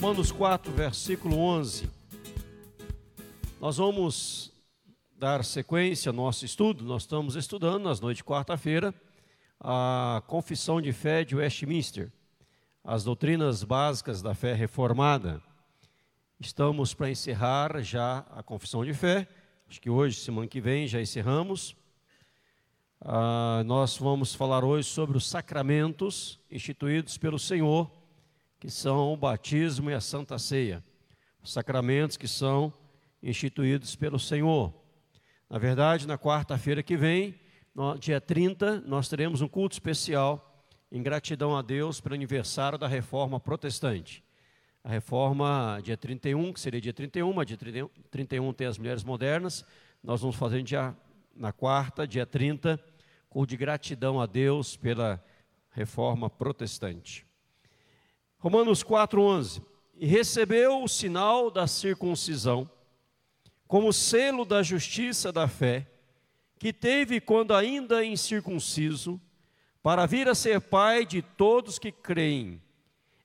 Romanos 4, versículo 11. Nós vamos dar sequência ao nosso estudo. Nós estamos estudando, nas noites de quarta-feira, a Confissão de Fé de Westminster, as doutrinas básicas da fé reformada. Estamos para encerrar já a Confissão de Fé. Acho que hoje, semana que vem, já encerramos. Ah, nós vamos falar hoje sobre os sacramentos instituídos pelo Senhor que são o batismo e a santa ceia, os sacramentos que são instituídos pelo Senhor. Na verdade, na quarta-feira que vem, no dia 30, nós teremos um culto especial em gratidão a Deus pelo aniversário da reforma protestante. A reforma dia 31, que seria dia 31, mas dia 31 tem as mulheres modernas. Nós vamos fazer dia, na quarta, dia 30, culto de gratidão a Deus pela reforma protestante. Romanos 4:11. E recebeu o sinal da circuncisão como selo da justiça da fé, que teve quando ainda incircunciso, para vir a ser pai de todos que creem,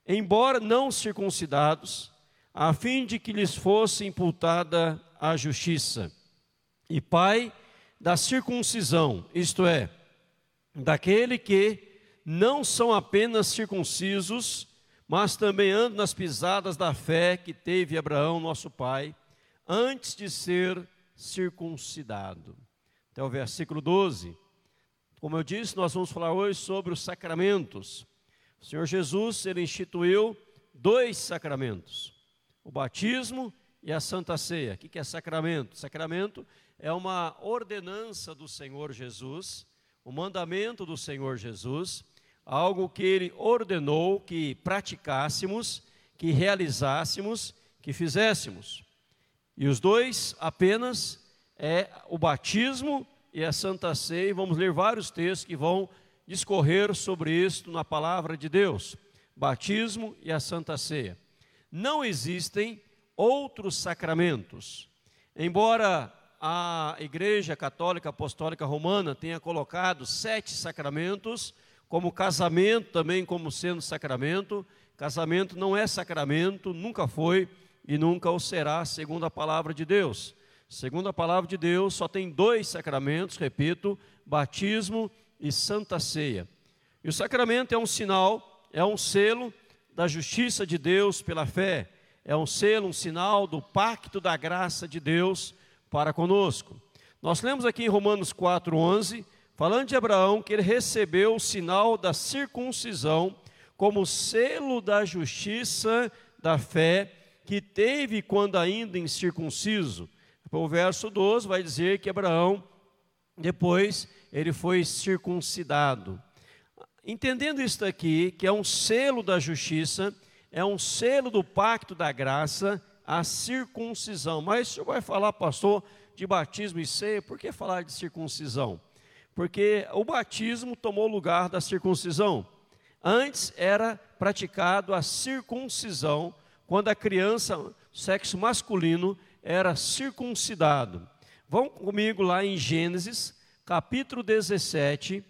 embora não circuncidados, a fim de que lhes fosse imputada a justiça, e pai da circuncisão, isto é, daquele que não são apenas circuncisos, mas também ando nas pisadas da fé que teve Abraão, nosso pai, antes de ser circuncidado. Até o versículo 12. Como eu disse, nós vamos falar hoje sobre os sacramentos. O Senhor Jesus, ele instituiu dois sacramentos: o batismo e a Santa Ceia. O que é sacramento? Sacramento é uma ordenança do Senhor Jesus, o mandamento do Senhor Jesus algo que ele ordenou que praticássemos, que realizássemos, que fizéssemos. E os dois apenas é o batismo e a Santa Ceia. Vamos ler vários textos que vão discorrer sobre isto na palavra de Deus. Batismo e a Santa Ceia. Não existem outros sacramentos. Embora a Igreja Católica Apostólica Romana tenha colocado sete sacramentos, como casamento também como sendo sacramento. Casamento não é sacramento, nunca foi e nunca o será, segundo a palavra de Deus. Segundo a palavra de Deus, só tem dois sacramentos, repito, batismo e santa ceia. E o sacramento é um sinal, é um selo da justiça de Deus pela fé, é um selo, um sinal do pacto da graça de Deus para conosco. Nós lemos aqui em Romanos 4:11 falando de Abraão, que ele recebeu o sinal da circuncisão como selo da justiça da fé que teve quando ainda incircunciso. O verso 12 vai dizer que Abraão, depois, ele foi circuncidado. Entendendo isso aqui, que é um selo da justiça, é um selo do pacto da graça, a circuncisão. Mas o senhor vai falar, pastor, de batismo e ceia, por que falar de circuncisão? Porque o batismo tomou lugar da circuncisão. Antes era praticado a circuncisão, quando a criança, sexo masculino, era circuncidado. Vão comigo lá em Gênesis, capítulo 17,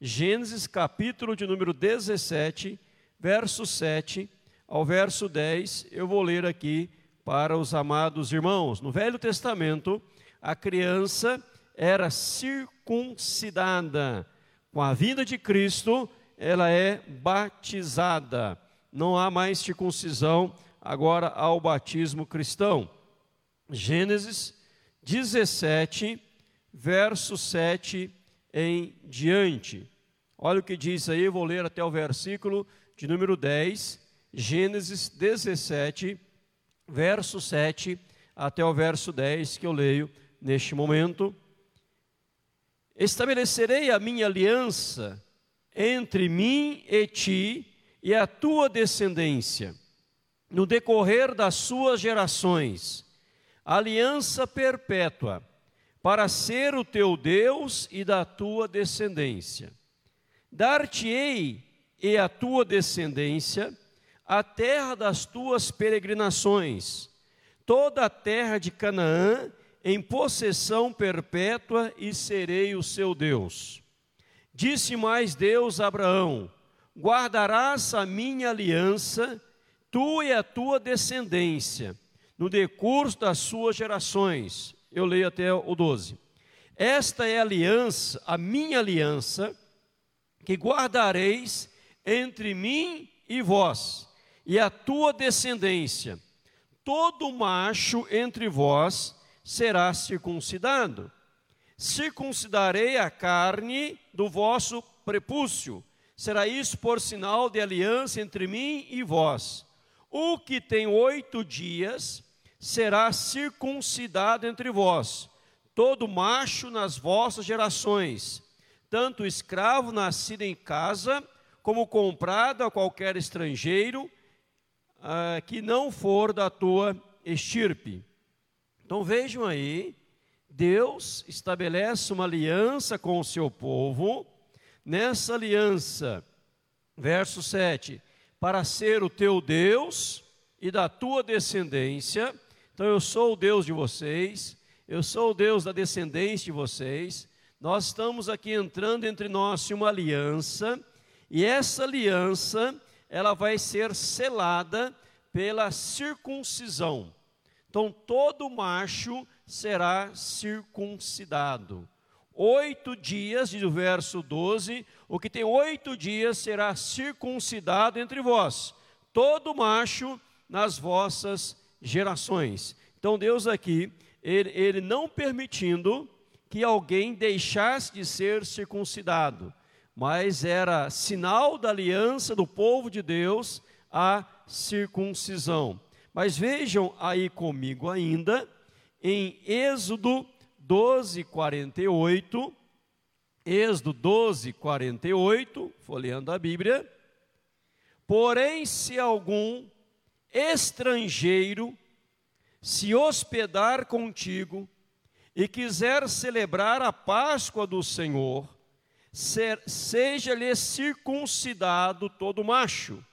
Gênesis, capítulo de número 17, verso 7 ao verso 10, eu vou ler aqui para os amados irmãos. No Velho Testamento, a criança era circuncidada. Com a vinda de Cristo, ela é batizada. Não há mais circuncisão agora ao batismo cristão. Gênesis 17, verso 7 em diante. Olha o que diz aí, vou ler até o versículo de número 10, Gênesis 17, verso 7 até o verso 10 que eu leio neste momento. Estabelecerei a minha aliança entre mim e ti e a tua descendência, no decorrer das suas gerações, aliança perpétua, para ser o teu Deus e da tua descendência. Dar-te-ei e a tua descendência a terra das tuas peregrinações, toda a terra de Canaã em possessão perpétua e serei o seu Deus. Disse mais Deus a Abraão: Guardarás a minha aliança, tu e a tua descendência, no decurso das suas gerações. Eu leio até o 12. Esta é a aliança, a minha aliança, que guardareis entre mim e vós, e a tua descendência. Todo macho entre vós será circuncidado. Circuncidarei a carne do vosso prepúcio. Será isso por sinal de aliança entre mim e vós. O que tem oito dias será circuncidado entre vós, todo macho nas vossas gerações, tanto escravo nascido em casa, como comprado a qualquer estrangeiro, ah, que não for da tua estirpe. Então vejam aí, Deus estabelece uma aliança com o seu povo, nessa aliança, verso 7, para ser o teu Deus e da tua descendência. Então eu sou o Deus de vocês, eu sou o Deus da descendência de vocês. Nós estamos aqui entrando entre nós em uma aliança, e essa aliança, ela vai ser selada pela circuncisão. Então todo macho será circuncidado. Oito dias, diz o verso 12, o que tem oito dias será circuncidado entre vós, todo macho nas vossas gerações. Então Deus aqui, ele, ele não permitindo que alguém deixasse de ser circuncidado, mas era sinal da aliança do povo de Deus a circuncisão. Mas vejam aí comigo ainda, em Êxodo 12, 48, Êxodo 12, 48, folheando a Bíblia. Porém, se algum estrangeiro se hospedar contigo e quiser celebrar a Páscoa do Senhor, seja-lhe circuncidado todo macho.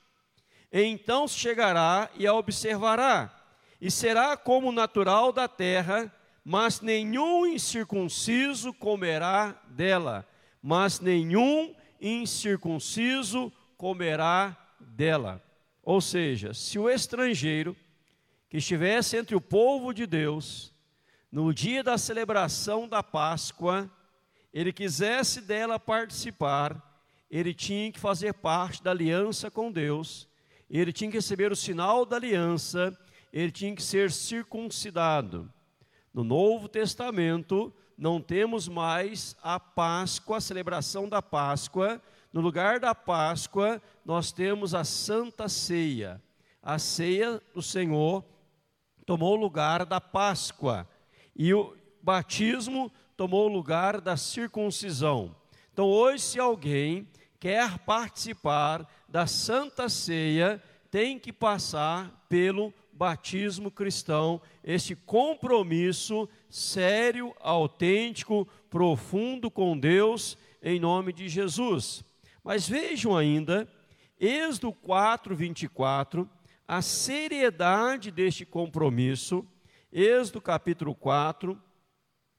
Então chegará e a observará, e será como natural da terra, mas nenhum incircunciso comerá dela, mas nenhum incircunciso comerá dela. Ou seja, se o estrangeiro que estivesse entre o povo de Deus, no dia da celebração da Páscoa, ele quisesse dela participar, ele tinha que fazer parte da aliança com Deus, ele tinha que receber o sinal da aliança, ele tinha que ser circuncidado. No Novo Testamento, não temos mais a Páscoa, a celebração da Páscoa, no lugar da Páscoa, nós temos a Santa Ceia. A ceia do Senhor tomou o lugar da Páscoa e o batismo tomou o lugar da circuncisão. Então, hoje, se alguém quer participar da Santa Ceia, tem que passar pelo batismo cristão, esse compromisso sério, autêntico, profundo com Deus, em nome de Jesus. Mas vejam ainda, Êxodo 4, 24, a seriedade deste compromisso. Êxodo capítulo 4,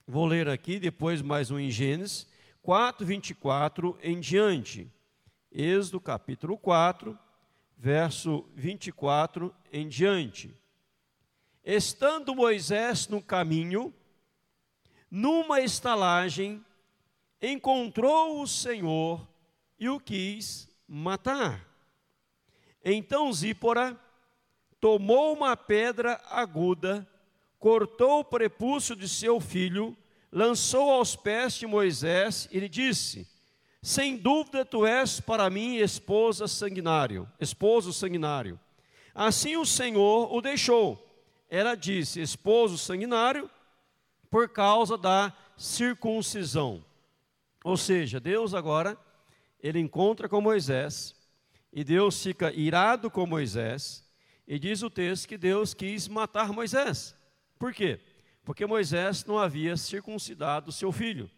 vou ler aqui, depois mais um em Gênesis, 4, 24 em diante. Êxodo capítulo 4, verso 24 em diante. Estando Moisés no caminho, numa estalagem, encontrou o Senhor e o quis matar. Então Zípora tomou uma pedra aguda, cortou o prepúcio de seu filho, lançou aos pés de Moisés e lhe disse: Sem dúvida tu és para mim esposa sanguinário, esposo sanguinário. Assim o Senhor o deixou. Ela disse: Esposo sanguinário, por causa da circuncisão. Ou seja, Deus agora ele encontra com Moisés, e Deus fica irado com Moisés, e diz o texto que Deus quis matar Moisés. Por quê? Porque Moisés não havia circuncidado seu filho.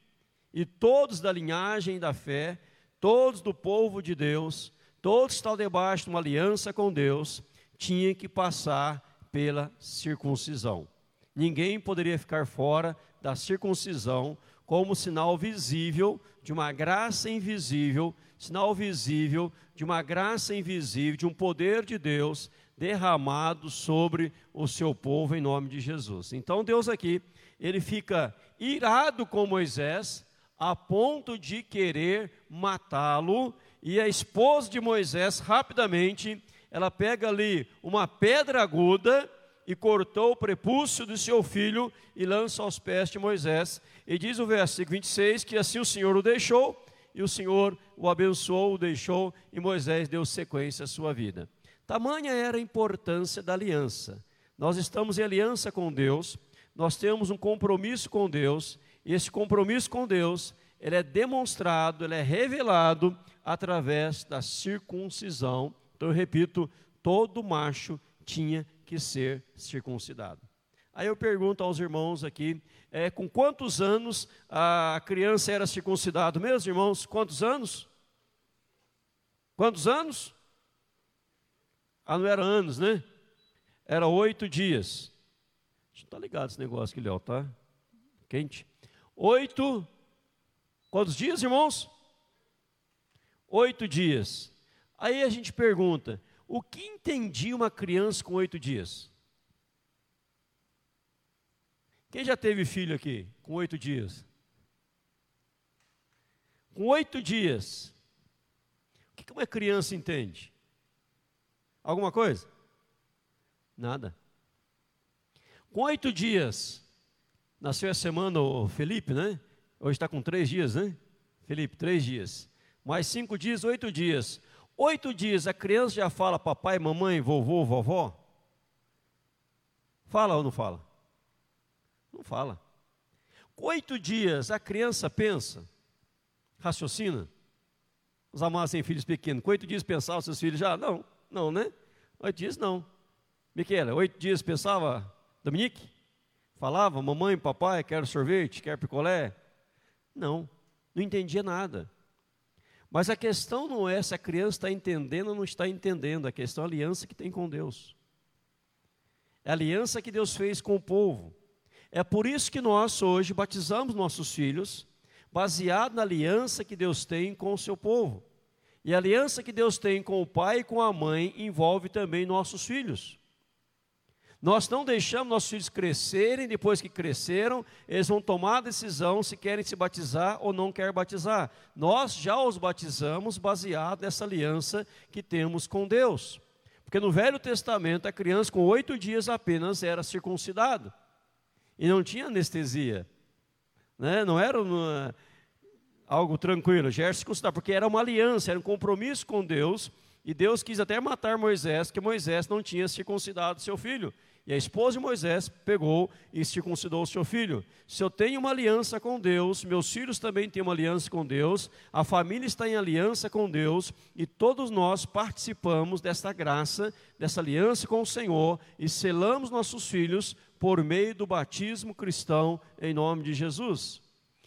E todos da linhagem da fé, todos do povo de Deus, todos estão debaixo de uma aliança com Deus, tinham que passar pela circuncisão. Ninguém poderia ficar fora da circuncisão como sinal visível de uma graça invisível, sinal visível de uma graça invisível, de um poder de Deus derramado sobre o seu povo em nome de Jesus. Então Deus aqui, ele fica irado com Moisés a ponto de querer matá-lo, e a esposa de Moisés rapidamente, ela pega ali uma pedra aguda e cortou o prepúcio do seu filho e lança aos pés de Moisés. E diz o versículo 26 que assim o Senhor o deixou, e o Senhor o abençoou, o deixou, e Moisés deu sequência à sua vida. Tamanha era a importância da aliança. Nós estamos em aliança com Deus, nós temos um compromisso com Deus, e esse compromisso com Deus, ele é demonstrado, ele é revelado através da circuncisão. Então eu repito, todo macho tinha que ser circuncidado. Aí eu pergunto aos irmãos aqui, é, com quantos anos a criança era circuncidada mesmo, irmãos? Quantos anos? Quantos anos? Ah, não era anos, né? Era oito dias. Está ligado esse negócio aqui, Léo, tá? Quente. Oito. Quantos dias, irmãos? Oito dias. Aí a gente pergunta: o que entendia uma criança com oito dias? Quem já teve filho aqui com oito dias? Com oito dias, o que uma criança entende? Alguma coisa? Nada. Com oito dias, nasceu essa semana o Felipe, né? Hoje está com três dias, né? Felipe, três dias. Mais cinco dias, oito dias. Oito dias a criança já fala papai, mamãe, vovô, vovó? Fala ou não fala? Não fala. Oito dias a criança pensa, raciocina. Os amados têm filhos pequenos. Oito dias pensava seus filhos já? Não, não, né? Oito dias não. Miquela, oito dias pensava Dominique? Falava, mamãe, papai, quero sorvete, quero picolé? Não, não entendia nada. Mas a questão não é se a criança está entendendo ou não está entendendo, a questão é a aliança que tem com Deus. É a aliança que Deus fez com o povo. É por isso que nós hoje batizamos nossos filhos, baseado na aliança que Deus tem com o seu povo. E a aliança que Deus tem com o pai e com a mãe envolve também nossos filhos. Nós não deixamos nossos filhos crescerem, depois que cresceram, eles vão tomar a decisão se querem se batizar ou não querem batizar. Nós já os batizamos baseado nessa aliança que temos com Deus. Porque no Velho Testamento, a criança com oito dias apenas era circuncidado. E não tinha anestesia. Né? Não era uma, algo tranquilo, já era circuncidado, porque era uma aliança, era um compromisso com Deus. E Deus quis até matar Moisés, porque Moisés não tinha circuncidado seu filho. E a esposa de Moisés pegou e circuncidou o seu filho. Se eu tenho uma aliança com Deus, meus filhos também têm uma aliança com Deus, a família está em aliança com Deus e todos nós participamos dessa graça, dessa aliança com o Senhor e selamos nossos filhos por meio do batismo cristão em nome de Jesus.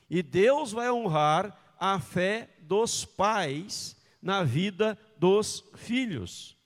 E Deus vai honrar a fé dos pais na vida dos filhos.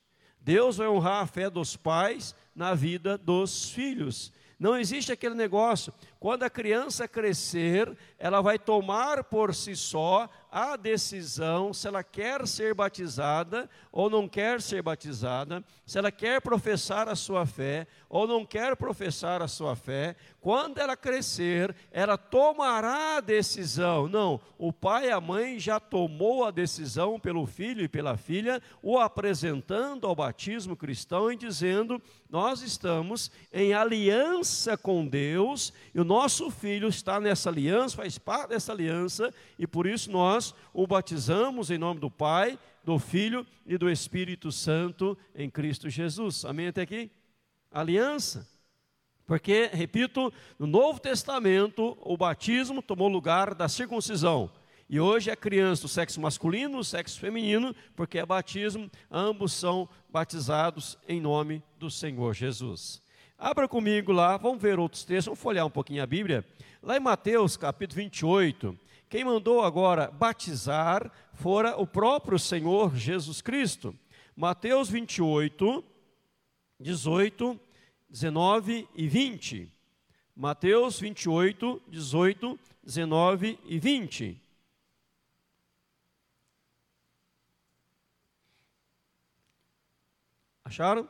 Deus vai honrar a fé dos pais na vida dos filhos. Não existe aquele negócio. Quando a criança crescer, ela vai tomar por si só a decisão se ela quer ser batizada ou não quer ser batizada, se ela quer professar a sua fé ou não quer professar a sua fé. Quando ela crescer, ela tomará a decisão. Não, o pai e a mãe já tomou a decisão pelo filho e pela filha, o apresentando ao batismo cristão e dizendo: "Nós estamos em aliança com Deus e o nosso filho está nessa aliança, faz parte dessa aliança, e por isso nós o batizamos em nome do Pai, do Filho e do Espírito Santo em Cristo Jesus. Amém até aqui? Aliança. Porque, repito, no Novo Testamento, o batismo tomou lugar da circuncisão. E hoje é criança do sexo masculino, do sexo feminino, porque é batismo, ambos são batizados em nome do Senhor Jesus. Abra comigo lá, vamos ver outros textos, vamos folhear um pouquinho a Bíblia. Lá em Mateus capítulo 28, quem mandou agora batizar fora o próprio Senhor Jesus Cristo. Mateus 28, 18, 19 e 20. Mateus 28, 18, 19 e 20. Acharam?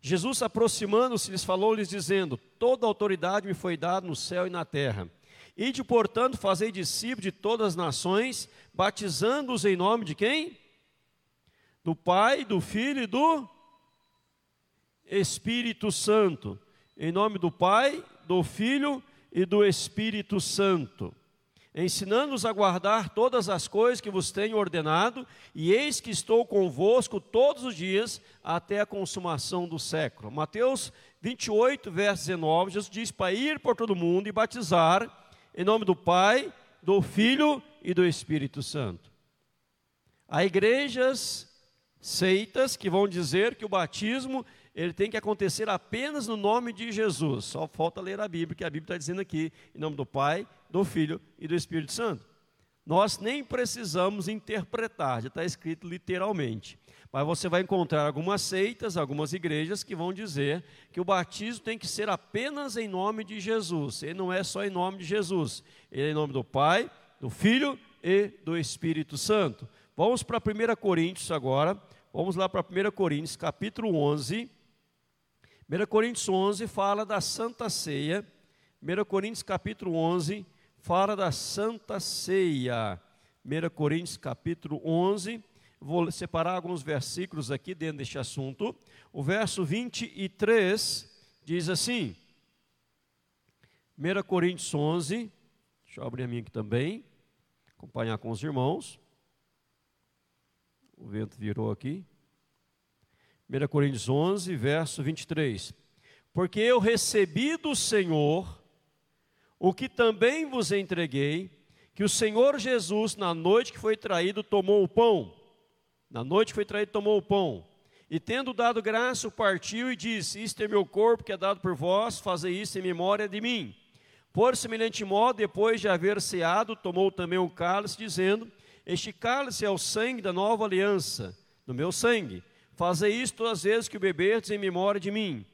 Jesus, aproximando-se, lhes falou-lhes, dizendo: Toda autoridade me foi dada no céu e na terra. Ide, portanto, fazei discípulos de todas as nações, batizando-os em nome de quem? Do Pai, do Filho e do Espírito Santo. Em nome do Pai, do Filho e do Espírito Santo ensinando-os a guardar todas as coisas que vos tenho ordenado, e eis que estou convosco todos os dias até a consumação do século. Mateus 28, verso 19, Jesus diz para ir por todo mundo e batizar em nome do Pai, do Filho e do Espírito Santo. Há igrejas, seitas que vão dizer que o batismo ele tem que acontecer apenas no nome de Jesus. Só falta ler a Bíblia, que a Bíblia está dizendo aqui, em nome do Pai, do Filho e do Espírito Santo. Nós nem precisamos interpretar, já está escrito literalmente. Mas você vai encontrar algumas seitas, algumas igrejas que vão dizer que o batismo tem que ser apenas em nome de Jesus. Ele não é só em nome de Jesus, ele é em nome do Pai, do Filho e do Espírito Santo. Vamos para 1 Coríntios agora. Vamos lá para 1 Coríntios, capítulo 11. 1 Coríntios 11 fala da Santa Ceia. 1 Coríntios capítulo 11 fala da Santa Ceia. 1 Coríntios capítulo 11. Vou separar alguns versículos aqui dentro deste assunto. O verso 23 diz assim: 1 Coríntios 11. Deixa eu abrir a minha aqui também. Acompanhar com os irmãos. O vento virou aqui. 1 Coríntios 11, verso 23. Porque eu recebi do Senhor o que também vos entreguei, que o Senhor Jesus, na noite que foi traído, tomou o pão. Na noite foi traído, tomou o pão. E tendo dado graça, partiu e disse: Isto é meu corpo que é dado por vós, fazei isso em memória de mim. Por semelhante modo, depois de haver ceado, tomou também o cálice, dizendo: Este cálice é o sangue da nova aliança, do meu sangue Fazei isto todas as vezes que o beberdes em memória de mim.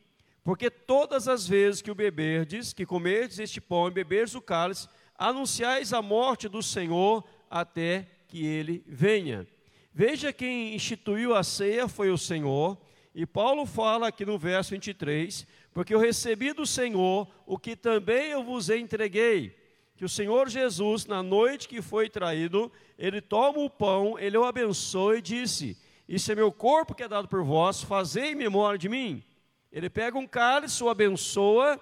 Porque todas as vezes que o beberdes, que comerdes este pão e beberdes o cálice, anunciais a morte do Senhor até que ele venha. Veja quem instituiu a ceia foi o Senhor, e Paulo fala aqui no verso 23, porque eu recebi do Senhor o que também eu vos entreguei, que o Senhor Jesus, na noite que foi traído, ele toma o pão, ele o abençoa e disse: isso é meu corpo que é dado por vós, fazei em memória de mim. Ele pega um cálice, o abençoa,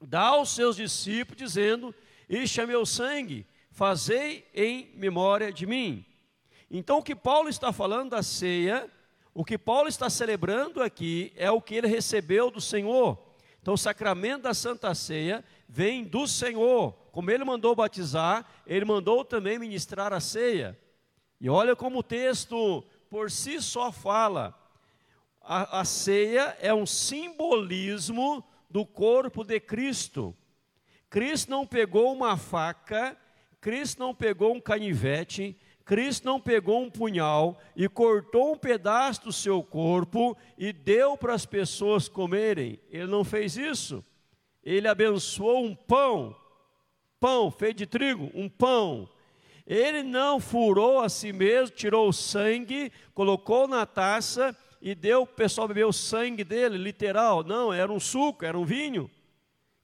dá aos seus discípulos, dizendo: Este é meu sangue, fazei em memória de mim. Então, o que Paulo está falando da ceia, o que Paulo está celebrando aqui, é o que ele recebeu do Senhor. Então, o sacramento da Santa Ceia vem do Senhor. Como ele mandou batizar, ele mandou também ministrar a ceia. E olha como o texto por si só fala. A, a ceia é um simbolismo do corpo de Cristo. Cristo não pegou uma faca, Cristo não pegou um canivete, Cristo não pegou um punhal e cortou um pedaço do seu corpo e deu para as pessoas comerem. Ele não fez isso. Ele abençoou um pão, pão feito de trigo, um pão, ele não furou a si mesmo, tirou o sangue, colocou na taça e deu o pessoal beber o sangue dele, literal. Não, era um suco, era um vinho,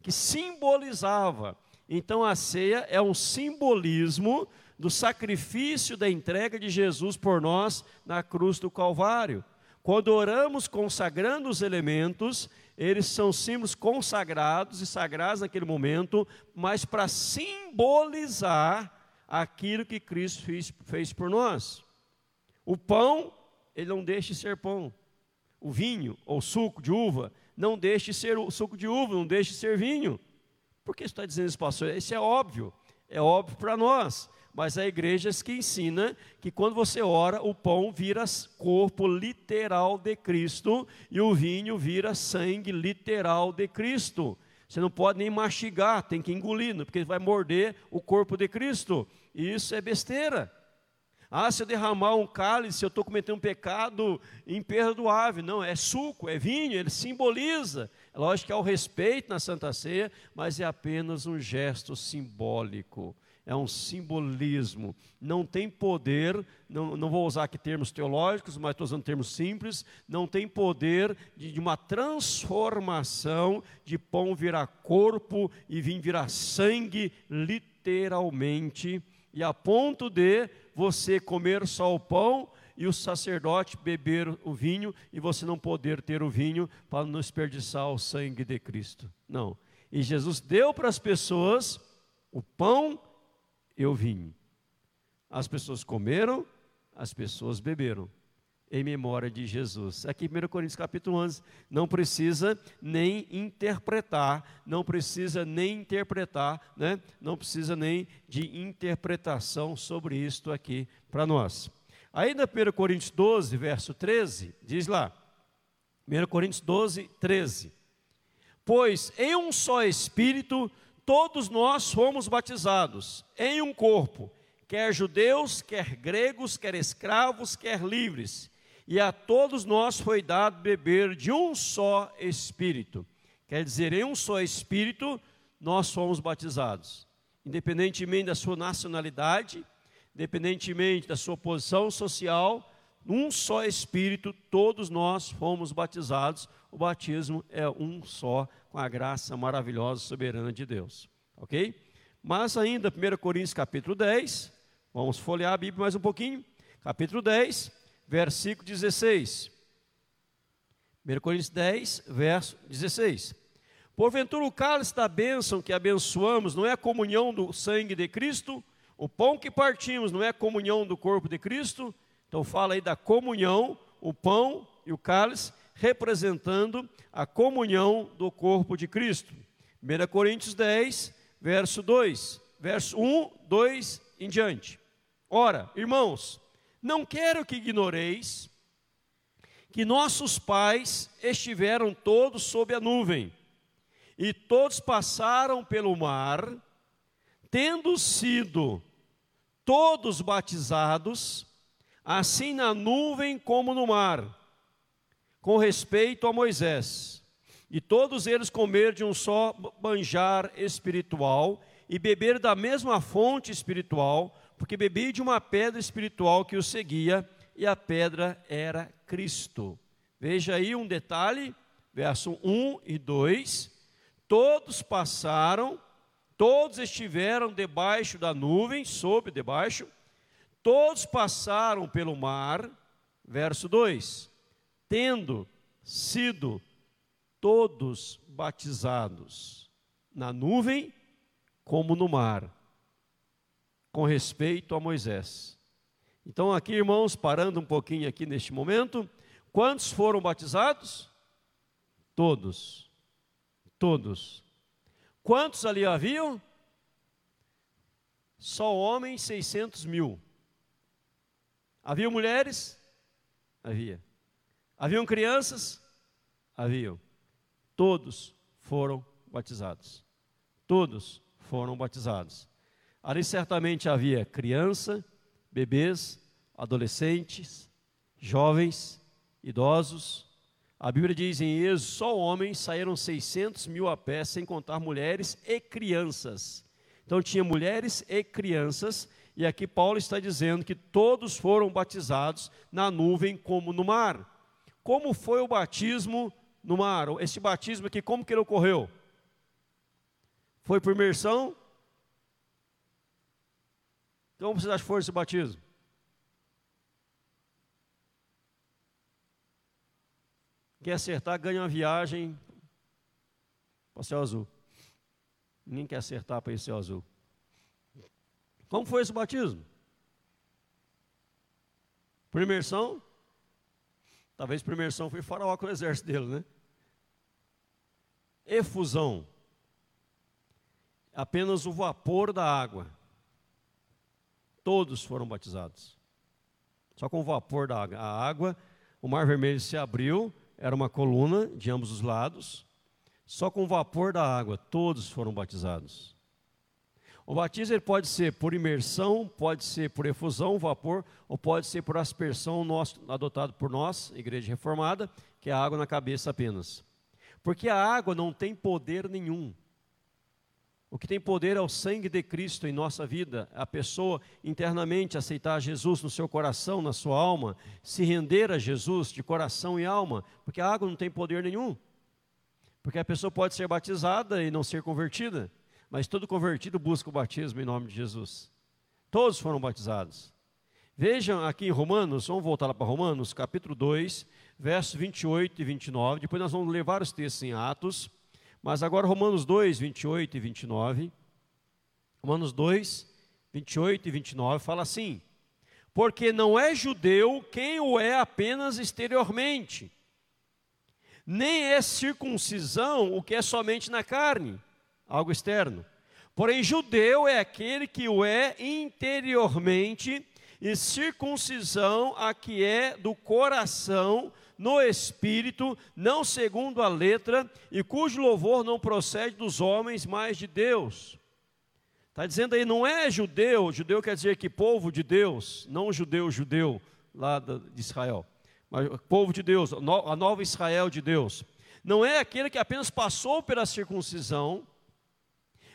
que simbolizava. Então a ceia é um simbolismo do sacrifício da entrega de Jesus por nós na cruz do Calvário. Quando oramos consagrando os elementos, eles são símbolos consagrados e sagrados naquele momento, mas para simbolizar aquilo que Cristo fez, fez por nós. O pão, ele não deixa de ser pão. O vinho ou suco de uva, não deixe de ser o suco de uva, não deixe de ser vinho. Por que está dizendo isso, pastor? Isso é óbvio, é óbvio para nós. Mas há igrejas que ensina que quando você ora, o pão vira corpo literal de Cristo e o vinho vira sangue literal de Cristo. Você não pode nem mastigar, tem que engolir, porque vai morder o corpo de Cristo. Isso é besteira. Ah, se eu derramar um cálice, eu estou cometendo um pecado imperdoável. Não, é suco, é vinho, ele simboliza. É lógico que há o respeito na Santa Ceia, mas é apenas um gesto simbólico é um simbolismo, não tem poder, não, não vou usar aqui termos teológicos, mas estou usando termos simples, não tem poder de, de uma transformação de pão virar corpo e vinho virar sangue, literalmente, e a ponto de você comer só o pão e o sacerdote beber o vinho e você não poder ter o vinho para não desperdiçar o sangue de Cristo. Não. E Jesus deu para as pessoas o pão eu vim. As pessoas comeram, as pessoas beberam, em memória de Jesus. Aqui, 1 Coríntios capítulo 11, não precisa nem interpretar, não precisa nem interpretar, né? não precisa nem de interpretação sobre isto aqui para nós. Ainda 1 Coríntios 12, verso 13, diz lá, 1 Coríntios 12, 13. Pois em um só Espírito todos nós fomos batizados em um corpo, quer judeus, quer gregos, quer escravos, quer livres, e a todos nós foi dado beber de um só Espírito. Quer dizer, em um só Espírito nós fomos batizados, independentemente da sua nacionalidade, independentemente da sua posição social, num só Espírito todos nós fomos batizados. O batismo é um só com a graça maravilhosa e soberana de Deus. Ok? Mas ainda, 1 Coríntios capítulo 10, vamos folhear a Bíblia mais um pouquinho. Capítulo 10, versículo 16. 1 Coríntios 10, verso 16. Porventura o cálice da bênção que abençoamos não é a comunhão do sangue de Cristo? O pão que partimos não é a comunhão do corpo de Cristo? Então fala aí da comunhão, o pão e o cálice representando a comunhão do corpo de Cristo. 1 Coríntios 10, verso 2, verso 1, 2 em diante. Ora, irmãos, não quero que ignoreis que nossos pais estiveram todos sob a nuvem, e todos passaram pelo mar, tendo sido todos batizados, assim na nuvem como no mar com respeito a Moisés. E todos eles comer de um só manjar espiritual e beber da mesma fonte espiritual, porque bebi de uma pedra espiritual que o seguia, e a pedra era Cristo. Veja aí um detalhe, verso 1 e 2. Todos passaram, todos estiveram debaixo da nuvem, sob debaixo, todos passaram pelo mar, verso 2 tendo sido todos batizados na nuvem como no mar, com respeito a Moisés. Então, aqui, irmãos, parando um pouquinho aqui neste momento, quantos foram batizados? Todos. Todos. Quantos ali haviam? Só homens, 600 mil. Havia mulheres? Havia. Haviam crianças? Haviam. Todos foram batizados. Todos foram batizados. Ali certamente havia criança, bebês, adolescentes, jovens, idosos. A Bíblia diz em Êxodo, só homens saíram 600 mil a pé, sem contar mulheres e crianças. Então tinha mulheres e crianças, e aqui Paulo está dizendo que todos foram batizados na nuvem como no mar. Como foi o batismo no mar? Esse batismo aqui, como que ele ocorreu? Foi por imersão? Então, como vocês acham que foi esse batismo? Quem acertar ganha uma viagem para o céu azul. Ninguém quer acertar para esse céu azul. Como foi esse batismo? Por imersão? Talvez por imersão foi faraó com o exército dele, né? Efusão. Apenas o vapor da água. Todos foram batizados. Só com o vapor da água. A água, o mar vermelho se abriu, era uma coluna de ambos os lados. Só com o vapor da água, todos foram batizados. O batismo ele pode ser por imersão, pode ser por efusão, vapor, ou pode ser por aspersão nosso, adotado por nós, Igreja Reformada, que é a água na cabeça apenas. Porque a água não tem poder nenhum. O que tem poder é o sangue de Cristo em nossa vida, a pessoa internamente aceitar Jesus no seu coração, na sua alma, se render a Jesus de coração e alma, porque a água não tem poder nenhum. Porque a pessoa pode ser batizada e não ser convertida mas todo convertido busca o batismo em nome de Jesus. Todos foram batizados. Vejam aqui em Romanos, vamos voltar lá para Romanos, capítulo 2, versos 28 e 29. Depois nós vamos levar os textos em Atos, mas agora Romanos 2, 28 e 29. Romanos 2, 28 e 29 fala assim: Porque não é judeu quem o é apenas exteriormente, nem é circuncisão o que é somente na carne algo externo. Porém, judeu é aquele que o é interiormente, e circuncisão a que é do coração, no espírito, não segundo a letra, e cujo louvor não procede dos homens, mas de Deus. Está dizendo aí, não é judeu, judeu quer dizer que povo de Deus, não judeu, judeu, lá de Israel, mas povo de Deus, a nova Israel de Deus. Não é aquele que apenas passou pela circuncisão,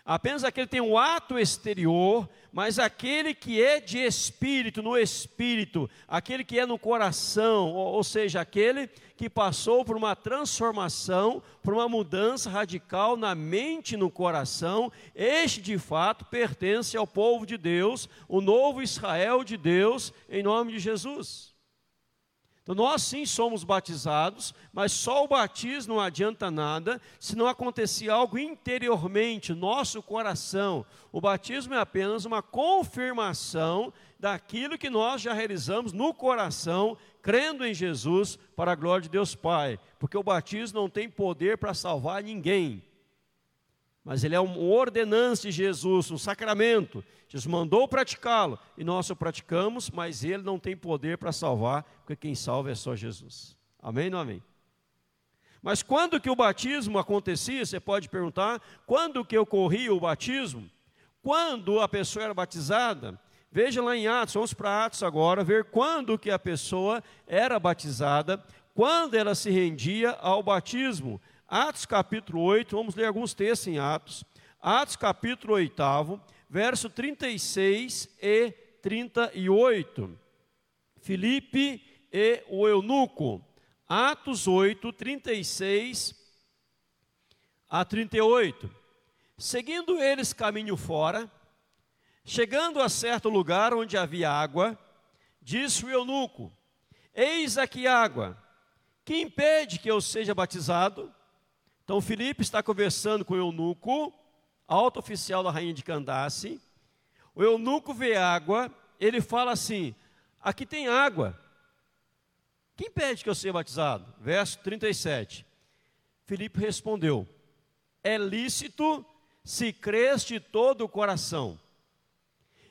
Apenas aquele que tem um ato exterior, mas aquele que é de espírito, no espírito, aquele que é no coração, ou, ou seja, aquele que passou por uma transformação, por uma mudança radical na mente e no coração, este de fato pertence ao povo de Deus, o novo Israel de Deus, em nome de Jesus. Então, nós sim somos batizados, mas só o batismo não adianta nada se não acontecer algo interiormente, nosso coração. O batismo é apenas uma confirmação daquilo que nós já realizamos no coração, crendo em Jesus, para a glória de Deus Pai. Porque o batismo não tem poder para salvar ninguém mas ele é um ordenança de Jesus, um sacramento. Jesus mandou praticá-lo e nós o praticamos, mas ele não tem poder para salvar, porque quem salva é só Jesus. Amém ou amém? Mas quando que o batismo acontecia? Você pode perguntar, quando que ocorria o batismo? Quando a pessoa era batizada? Veja lá em Atos, vamos para Atos agora, ver quando que a pessoa era batizada, quando ela se rendia ao batismo. Atos capítulo 8, vamos ler alguns textos em Atos. Atos capítulo 8, verso 36 e 38. Filipe e o eunuco. Atos 8, 36 a 38. Seguindo eles caminho fora, chegando a certo lugar onde havia água, disse o eunuco: Eis aqui água, que impede que eu seja batizado? Então Filipe está conversando com o eunuco, alto oficial da rainha de Candace. O eunuco vê água, ele fala assim: Aqui tem água. Quem pede que eu seja batizado? Verso 37. Filipe respondeu: É lícito se creste todo o coração.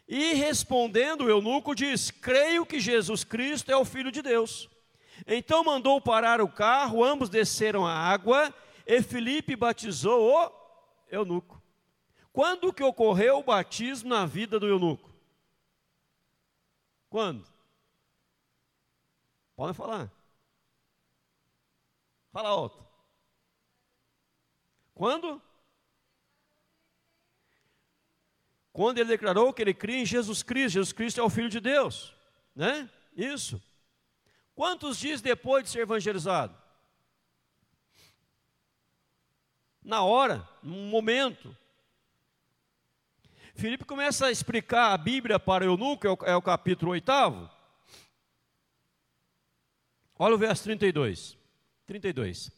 E respondendo o eunuco diz: Creio que Jesus Cristo é o Filho de Deus. Então mandou parar o carro, ambos desceram a água e Filipe batizou o eunuco. Quando que ocorreu o batismo na vida do eunuco? Quando? Podem falar. Fala alto. Quando? Quando ele declarou que ele cria em Jesus Cristo, Jesus Cristo é o Filho de Deus, né? Isso. Quantos dias depois de ser evangelizado? Na hora, num momento. Filipe começa a explicar a Bíblia para eunuco, é o, é o capítulo 8. Olha o verso 32. 32.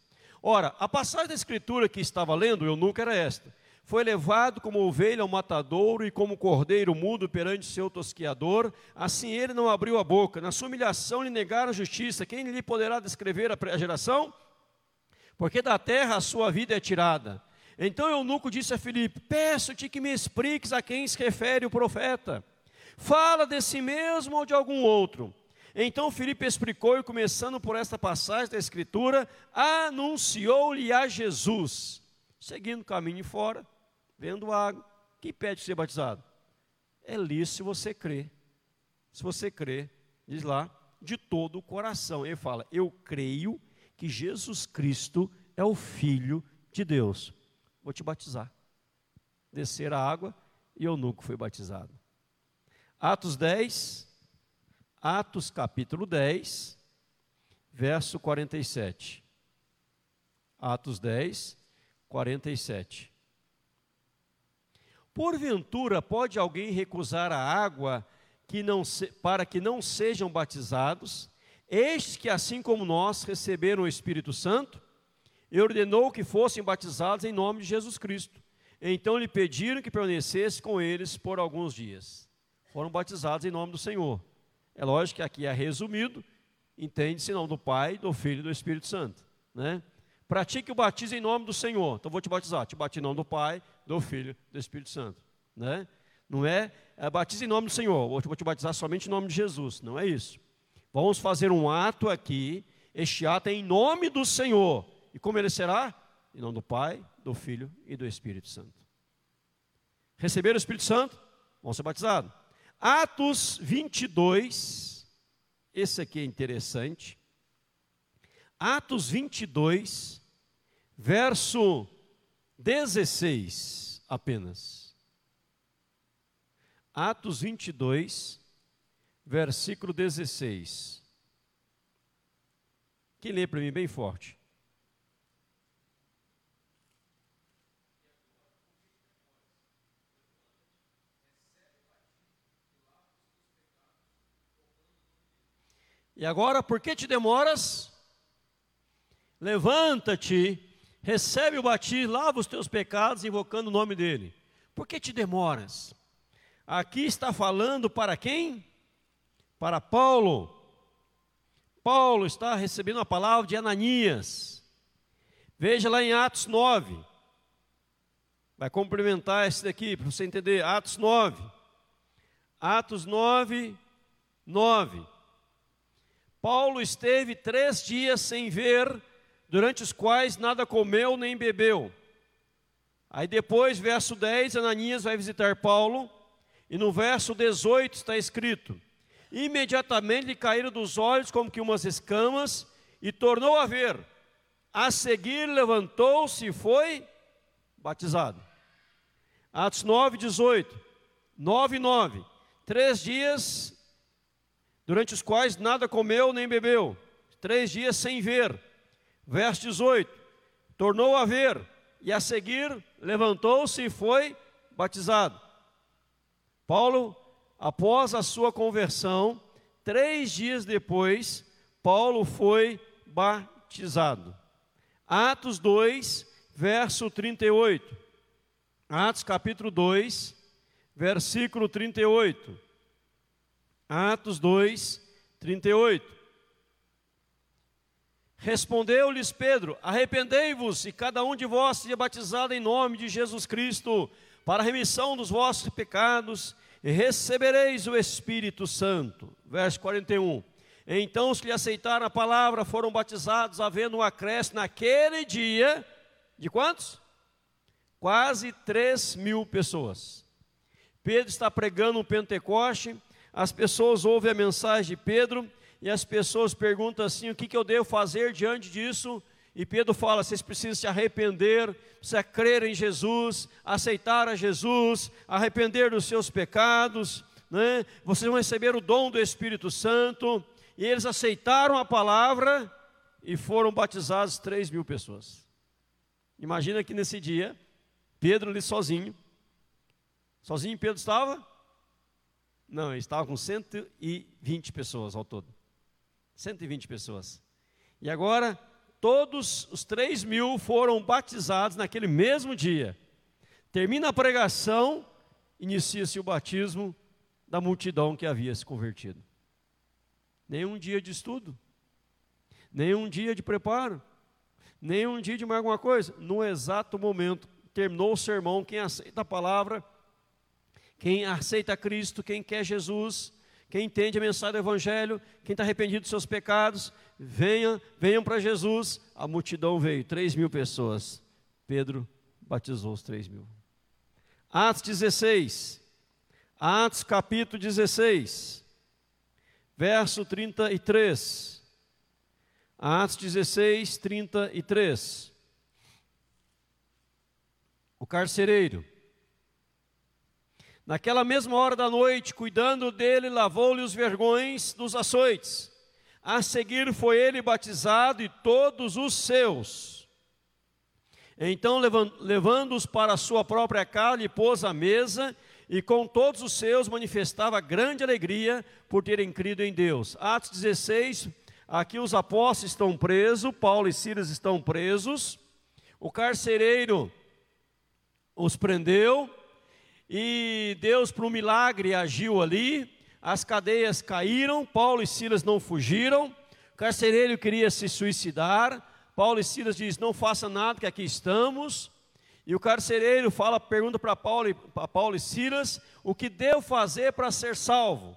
Ora, a passagem da escritura que estava lendo, eunuco, era esta: Foi levado como ovelha ao matadouro e como cordeiro mudo perante seu tosquiador, assim ele não abriu a boca. Na sua humilhação lhe negaram justiça. Quem lhe poderá descrever a geração? Porque da terra a sua vida é tirada. Então Eunuco disse a Filipe: Peço-te que me expliques a quem se refere o profeta. Fala de si mesmo ou de algum outro. Então Filipe explicou, e começando por esta passagem da Escritura, anunciou-lhe a Jesus, seguindo o caminho fora, vendo água. Quem pede ser batizado? É lícito se você crê. Se você crê, diz lá, de todo o coração. Ele fala: Eu creio que Jesus Cristo é o Filho de Deus. Vou te batizar. Descer a água e eu nunca fui batizado. Atos 10, Atos capítulo 10, verso 47. Atos 10, 47. Porventura pode alguém recusar a água que se, para que não sejam batizados, estes que, assim como nós, receberam o Espírito Santo, e ordenou que fossem batizados em nome de Jesus Cristo. Então lhe pediram que permanecesse com eles por alguns dias. Foram batizados em nome do Senhor. É lógico que aqui é resumido, entende-se nome do Pai, do Filho e do Espírito Santo. Né? Pratique o batismo em nome do Senhor. Então vou te batizar. Te bati em nome do Pai, do Filho e do Espírito Santo. Né? Não é, é batiza em nome do Senhor. Vou te batizar somente em nome de Jesus. Não é isso. Vamos fazer um ato aqui. Este ato é em nome do Senhor. E como ele será? Em nome do Pai, do Filho e do Espírito Santo. Receber o Espírito Santo? Vão ser batizados. Atos 22. Esse aqui é interessante. Atos 22, verso 16 apenas. Atos 22, versículo 16. Quem lê para mim bem forte? E agora, por que te demoras? Levanta-te recebe o batismo, lava os teus pecados, invocando o nome dele. Por que te demoras? Aqui está falando para quem? Para Paulo. Paulo está recebendo a palavra de Ananias. Veja lá em Atos 9. Vai complementar esse daqui, para você entender. Atos 9. Atos 9, 9. Paulo esteve três dias sem ver durante os quais nada comeu nem bebeu. Aí depois, verso 10, Ananias vai visitar Paulo, e no verso 18 está escrito: Imediatamente lhe caíram dos olhos como que umas escamas, e tornou a ver. A seguir levantou-se e foi batizado. Atos 9, 18. 9, 9. Três dias, durante os quais nada comeu nem bebeu. Três dias sem ver verso 18: Tornou a ver, e a seguir levantou-se e foi batizado. Paulo, após a sua conversão, três dias depois, Paulo foi batizado. Atos 2, verso 38. Atos capítulo 2, versículo 38. Atos 2, 38. Respondeu-lhes Pedro: Arrependei-vos e cada um de vós seja batizado em nome de Jesus Cristo para a remissão dos vossos pecados recebereis o Espírito Santo. Verso 41. Então os que aceitaram a palavra foram batizados, havendo um acréscimo naquele dia de quantos? Quase 3 mil pessoas. Pedro está pregando um Pentecoste, as pessoas ouvem a mensagem de Pedro e as pessoas perguntam assim: o que, que eu devo fazer diante disso? E Pedro fala: vocês precisam se arrepender, precisam crer em Jesus, aceitar a Jesus, arrepender dos seus pecados, né? vocês vão receber o dom do Espírito Santo. E eles aceitaram a palavra e foram batizados 3 mil pessoas. Imagina que nesse dia, Pedro ali sozinho, sozinho Pedro estava? Não, ele estava com 120 pessoas ao todo. 120 pessoas. E agora, todos os 3 mil foram batizados naquele mesmo dia. Termina a pregação, inicia-se o batismo da multidão que havia se convertido. Nenhum dia de estudo, nenhum dia de preparo, nenhum dia de mais alguma coisa. No exato momento, terminou o sermão, quem aceita a palavra, quem aceita Cristo, quem quer Jesus, quem entende a mensagem do Evangelho, quem está arrependido dos seus pecados, venham, venham para Jesus. A multidão veio, 3 mil pessoas. Pedro batizou os 3 mil. Atos 16. Atos capítulo 16, verso 33. Atos 16, 33. O carcereiro. Naquela mesma hora da noite, cuidando dele, lavou-lhe os vergões dos açoites. A seguir foi ele batizado e todos os seus. Então, levando-os para a sua própria casa, lhe pôs à mesa e com todos os seus manifestava grande alegria por terem crido em Deus. Atos 16, aqui os apóstolos estão presos, Paulo e Silas estão presos, o carcereiro os prendeu, e Deus, por um milagre, agiu ali, as cadeias caíram, Paulo e Silas não fugiram, o carcereiro queria se suicidar, Paulo e Silas diz: Não faça nada, que aqui estamos. E o carcereiro fala, pergunta para Paulo, Paulo e Silas o que devo fazer para ser salvo.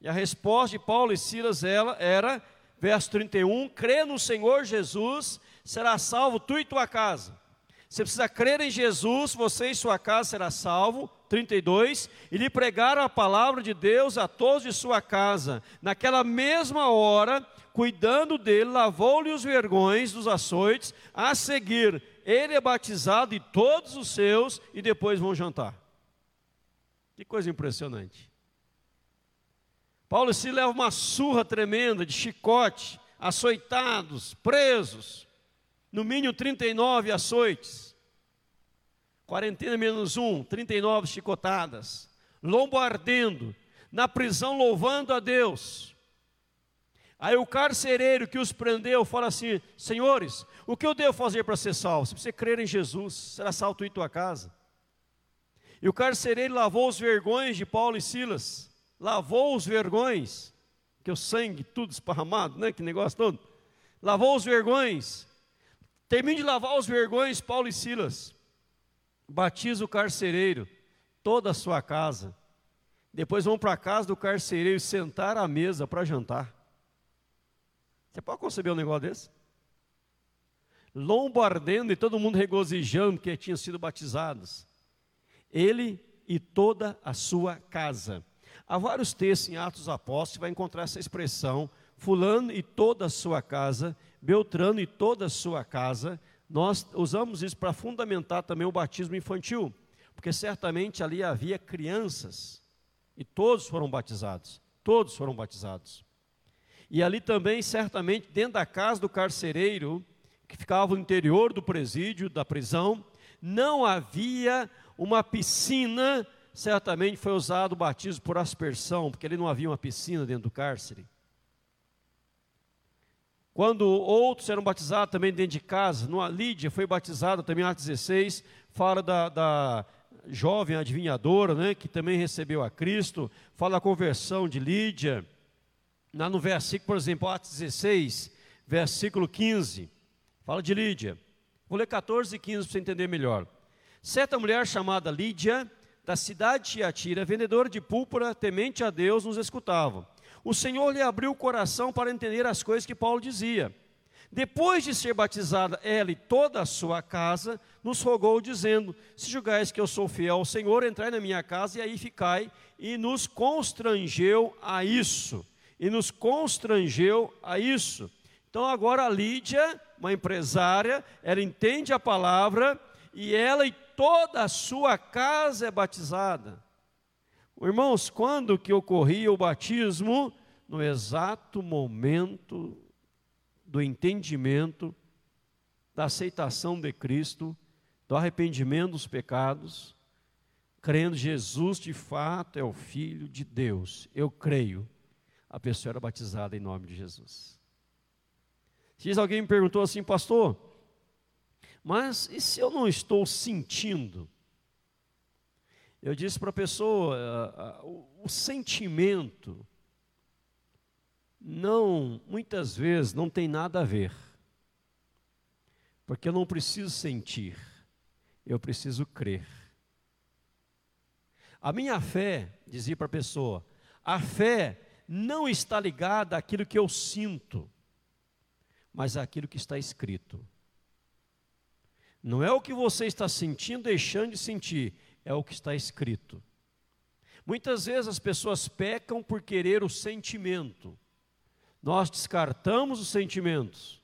E a resposta de Paulo e Silas ela, era, verso 31, crê no Senhor Jesus, será salvo tu e tua casa. Você precisa crer em Jesus, você e sua casa será salvo. 32, e lhe pregaram a palavra de Deus a todos de sua casa. Naquela mesma hora, cuidando dele, lavou-lhe os vergões dos açoites. A seguir, ele é batizado e todos os seus, e depois vão jantar. Que coisa impressionante. Paulo se leva uma surra tremenda de chicote, açoitados, presos, no mínimo 39 açoites. Quarentena menos um, 39 chicotadas. Lombo ardendo, na prisão louvando a Deus. Aí o carcereiro que os prendeu fala assim: Senhores, o que eu devo fazer para ser salvo? Se você crer em Jesus, será salvo tu e tua casa. E o carcereiro lavou os vergões de Paulo e Silas. Lavou os vergões, que o sangue tudo esparramado, né? Que negócio todo. Lavou os vergões. Termine de lavar os vergões, Paulo e Silas batiza o carcereiro, toda a sua casa. Depois vão para a casa do carcereiro sentar à mesa para jantar. Você pode conceber um negócio desse? Lombo ardendo e todo mundo regozijando que tinham sido batizados. Ele e toda a sua casa. Há vários textos em Atos Apóstolos vai encontrar essa expressão, fulano e toda a sua casa, Beltrano e toda a sua casa, nós usamos isso para fundamentar também o batismo infantil, porque certamente ali havia crianças e todos foram batizados. Todos foram batizados. E ali também, certamente, dentro da casa do carcereiro, que ficava no interior do presídio, da prisão, não havia uma piscina, certamente foi usado o batismo por aspersão, porque ali não havia uma piscina dentro do cárcere. Quando outros eram batizados também dentro de casa, numa Lídia foi batizada também Atos 16, fala da, da jovem adivinhadora, né, que também recebeu a Cristo, fala da conversão de Lídia. Lá no versículo, por exemplo, Atos 16, versículo 15, fala de Lídia. Vou ler 14 e 15 para você entender melhor. Certa mulher chamada Lídia, da cidade de Tiatira, vendedora de púrpura, temente a Deus, nos escutava o Senhor lhe abriu o coração para entender as coisas que Paulo dizia. Depois de ser batizada ela e toda a sua casa, nos rogou, dizendo: Se julgais que eu sou fiel ao Senhor, entrai na minha casa e aí ficai. E nos constrangeu a isso. E nos constrangeu a isso. Então agora a Lídia, uma empresária, ela entende a palavra e ela e toda a sua casa é batizada. Irmãos, quando que ocorria o batismo? No exato momento do entendimento, da aceitação de Cristo, do arrependimento dos pecados, crendo Jesus de fato é o Filho de Deus. Eu creio. A pessoa era batizada em nome de Jesus. Se alguém me perguntou assim, pastor, mas e se eu não estou sentindo? Eu disse para a pessoa, uh, o, o sentimento não, muitas vezes, não tem nada a ver. Porque eu não preciso sentir, eu preciso crer. A minha fé, dizia para a pessoa, a fé não está ligada àquilo que eu sinto, mas àquilo que está escrito. Não é o que você está sentindo, deixando de sentir, é o que está escrito. Muitas vezes as pessoas pecam por querer o sentimento. Nós descartamos os sentimentos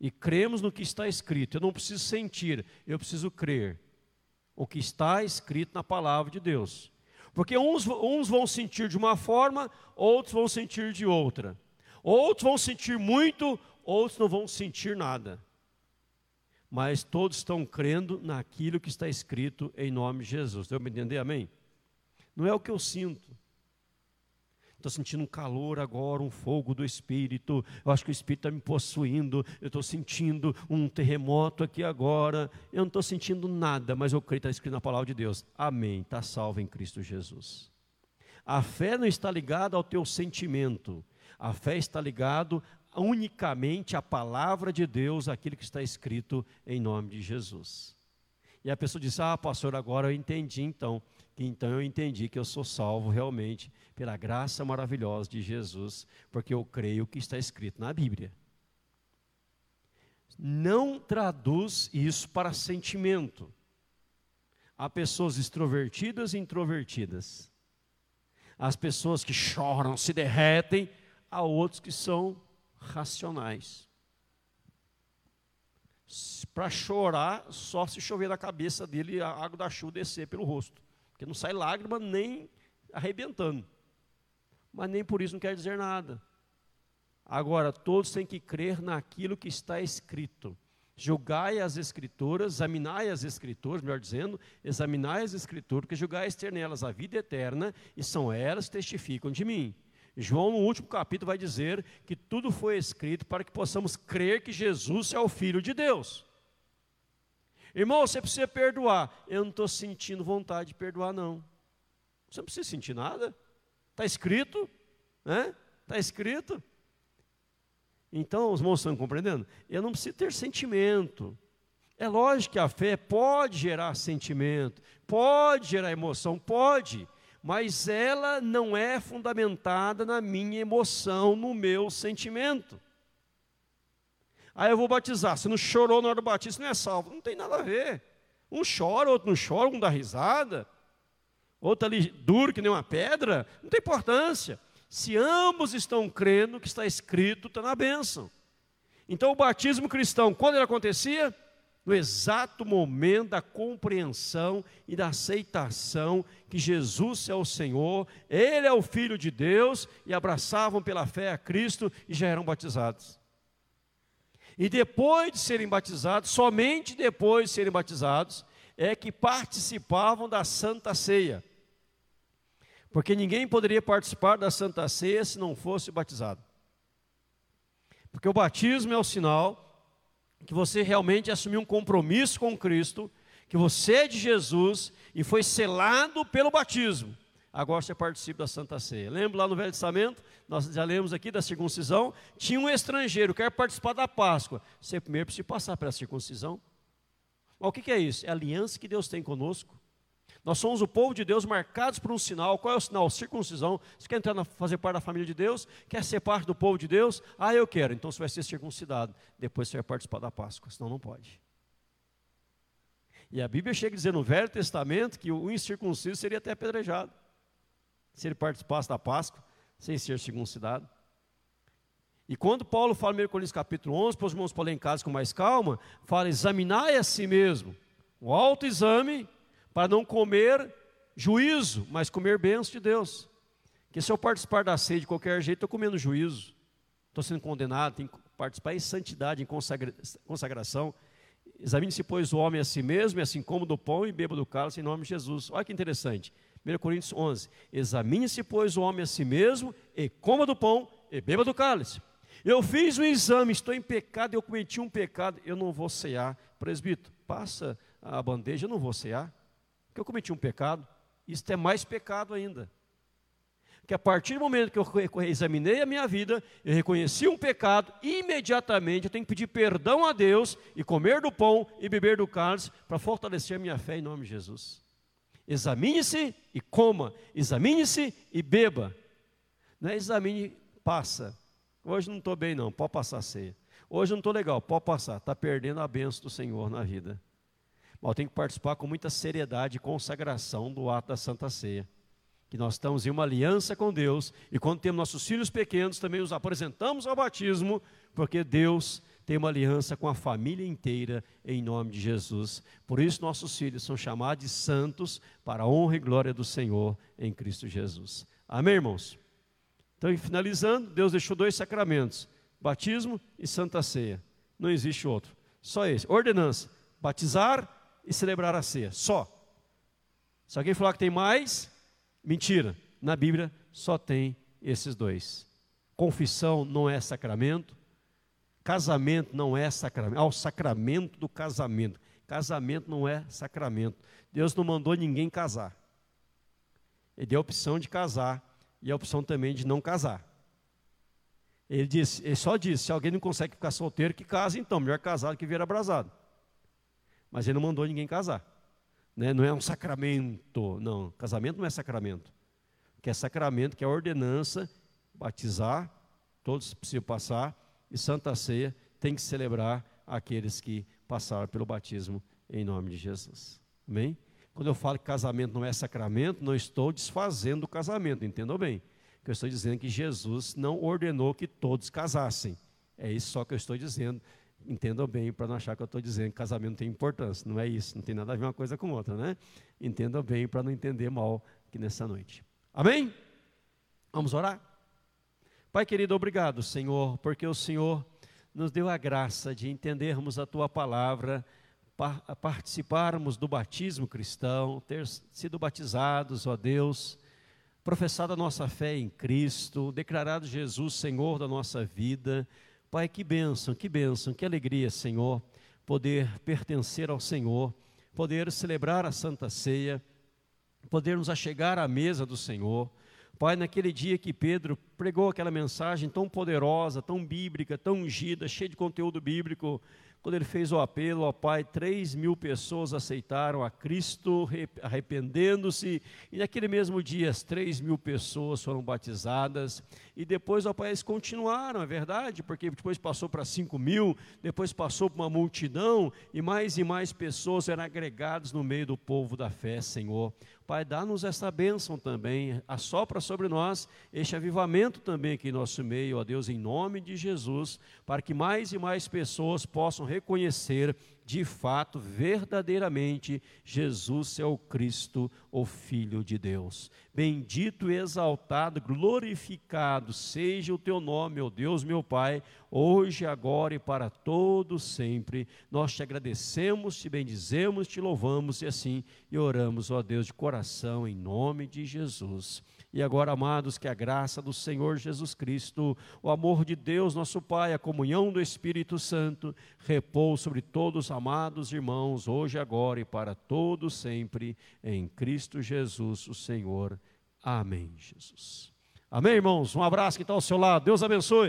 e cremos no que está escrito. Eu não preciso sentir, eu preciso crer. O que está escrito na palavra de Deus. Porque uns, uns vão sentir de uma forma, outros vão sentir de outra. Outros vão sentir muito, outros não vão sentir nada. Mas todos estão crendo naquilo que está escrito em nome de Jesus. Deu para entender? Amém? Não é o que eu sinto, Estou sentindo um calor agora, um fogo do Espírito. Eu acho que o Espírito está me possuindo. Eu estou sentindo um terremoto aqui agora. Eu não estou sentindo nada, mas eu creio que está escrito na palavra de Deus. Amém. Está salvo em Cristo Jesus. A fé não está ligada ao teu sentimento. A fé está ligada unicamente à palavra de Deus, aquilo que está escrito em nome de Jesus. E a pessoa diz: Ah, pastor, agora eu entendi então que então eu entendi que eu sou salvo realmente pela graça maravilhosa de Jesus, porque eu creio que está escrito na Bíblia. Não traduz isso para sentimento. Há pessoas extrovertidas e introvertidas. As pessoas que choram, se derretem, há outros que são racionais. Para chorar, só se chover na cabeça dele a água da chuva descer pelo rosto. Porque não sai lágrima nem arrebentando. Mas nem por isso não quer dizer nada. Agora, todos têm que crer naquilo que está escrito. Julgai as escrituras, examinai as escrituras, melhor dizendo, examinai as escrituras, porque julgai ter nelas a vida eterna, e são elas que testificam de mim. João, no último capítulo, vai dizer que tudo foi escrito para que possamos crer que Jesus é o Filho de Deus. Irmão, você precisa perdoar. Eu não estou sentindo vontade de perdoar, não. Você não precisa sentir nada. Está escrito, né? Está escrito. Então, os irmãos estão compreendendo? Eu não preciso ter sentimento. É lógico que a fé pode gerar sentimento, pode gerar emoção, pode, mas ela não é fundamentada na minha emoção, no meu sentimento. Aí eu vou batizar. Se não chorou na hora do batismo, não é salvo. Não tem nada a ver. Um chora, outro não chora, um dá risada. Outro ali duro que nem uma pedra. Não tem importância. Se ambos estão crendo que está escrito, está na bênção. Então o batismo cristão, quando ele acontecia? No exato momento da compreensão e da aceitação que Jesus é o Senhor, Ele é o Filho de Deus, e abraçavam pela fé a Cristo e já eram batizados. E depois de serem batizados, somente depois de serem batizados, é que participavam da Santa Ceia. Porque ninguém poderia participar da Santa Ceia se não fosse batizado. Porque o batismo é o sinal que você realmente assumiu um compromisso com Cristo, que você é de Jesus e foi selado pelo batismo agora você participa da Santa Ceia. Lembra lá no Velho Testamento, nós já lemos aqui da circuncisão, tinha um estrangeiro, quer participar da Páscoa. Você primeiro precisa passar pela circuncisão. Mas o que é isso? É a aliança que Deus tem conosco. Nós somos o povo de Deus marcados por um sinal. Qual é o sinal? Circuncisão. Você quer entrar na, fazer parte da família de Deus? Quer ser parte do povo de Deus? Ah, eu quero. Então você vai ser circuncidado. Depois você vai participar da Páscoa, senão não pode. E a Bíblia chega a dizer no Velho Testamento que o incircunciso seria até apedrejado se ele participasse da Páscoa, sem ser circuncidado. E quando Paulo fala em 1 Coríntios capítulo 11, para os irmãos podem em casa com mais calma, fala, examinai a si mesmo, o autoexame, para não comer juízo, mas comer bênção de Deus. Porque se eu participar da ceia de qualquer jeito, estou comendo juízo, estou sendo condenado, tenho que participar em santidade, em consagra consagração. Examine-se, pois, o homem a si mesmo, e assim como do pão e beba do cálice, em nome de Jesus. Olha que interessante. 1 Coríntios 11: Examine-se, pois, o homem a si mesmo, e coma do pão, e beba do cálice. Eu fiz um exame, estou em pecado, eu cometi um pecado, eu não vou cear. Presbítero, passa a bandeja, eu não vou cear, porque eu cometi um pecado. Isso é mais pecado ainda. Que a partir do momento que eu examinei a minha vida, eu reconheci um pecado, imediatamente eu tenho que pedir perdão a Deus e comer do pão e beber do cálice para fortalecer a minha fé em nome de Jesus. Examine-se e coma, examine-se e beba. Não é examine, passa. Hoje não estou bem, não, pode passar a ceia. Hoje não estou legal, pode passar, está perdendo a benção do Senhor na vida. Mas tem que participar com muita seriedade e consagração do ato da Santa Ceia. Que nós estamos em uma aliança com Deus e quando temos nossos filhos pequenos, também os apresentamos ao batismo, porque Deus tem uma aliança com a família inteira em nome de Jesus. Por isso, nossos filhos são chamados de santos para a honra e glória do Senhor em Cristo Jesus. Amém, irmãos? Então, finalizando, Deus deixou dois sacramentos: batismo e santa ceia. Não existe outro. Só esse. Ordenança: batizar e celebrar a ceia. Só. Se alguém falar que tem mais, mentira. Na Bíblia só tem esses dois. Confissão não é sacramento. Casamento não é sacramento. Ah, o sacramento do casamento. Casamento não é sacramento. Deus não mandou ninguém casar. Ele deu a opção de casar e a opção também de não casar. Ele, disse, ele só disse: se alguém não consegue ficar solteiro, que case então. Melhor casado que vir abrasado. Mas ele não mandou ninguém casar. Né? Não é um sacramento. Não, casamento não é sacramento. Que é sacramento, que é ordenança, batizar, todos precisam passar e Santa Ceia tem que celebrar aqueles que passaram pelo batismo em nome de Jesus. Amém? Quando eu falo que casamento não é sacramento, não estou desfazendo o casamento, entendam bem. Que eu estou dizendo que Jesus não ordenou que todos casassem. É isso só que eu estou dizendo. Entendam bem, para não achar que eu estou dizendo que casamento tem importância. Não é isso, não tem nada a ver uma coisa com outra, né? Entendam bem, para não entender mal aqui nessa noite. Amém? Vamos orar? Pai querido, obrigado, Senhor, porque o Senhor nos deu a graça de entendermos a tua palavra, participarmos do batismo cristão, ter sido batizados, ó Deus, professado a nossa fé em Cristo, declarado Jesus Senhor da nossa vida. Pai, que bênção, que bênção, que alegria, Senhor, poder pertencer ao Senhor, poder celebrar a Santa Ceia, podermos achegar à mesa do Senhor. Pai, naquele dia que Pedro pregou aquela mensagem tão poderosa, tão bíblica, tão ungida, cheia de conteúdo bíblico, quando ele fez o apelo, ó Pai, três mil pessoas aceitaram a Cristo, arrependendo-se, e naquele mesmo dia as três mil pessoas foram batizadas, e depois, ó Pai, eles continuaram, é verdade, porque depois passou para cinco mil, depois passou para uma multidão, e mais e mais pessoas eram agregadas no meio do povo da fé, Senhor. Pai, dá-nos essa bênção também, assopra sobre nós este avivamento também aqui em nosso meio, ó Deus, em nome de Jesus, para que mais e mais pessoas possam reconhecer de fato, verdadeiramente, Jesus é o Cristo, o Filho de Deus. Bendito, exaltado, glorificado seja o teu nome, ó Deus, meu Pai, hoje, agora e para todo sempre. Nós te agradecemos, te bendizemos, te louvamos e assim e oramos, ó Deus, de coração, em nome de Jesus. E agora, amados, que a graça do Senhor Jesus Cristo, o amor de Deus, nosso Pai, a comunhão do Espírito Santo, repouse sobre todos, amados irmãos, hoje, agora e para todos sempre, em Cristo Jesus, o Senhor. Amém, Jesus. Amém, irmãos? Um abraço que está ao seu lado. Deus abençoe.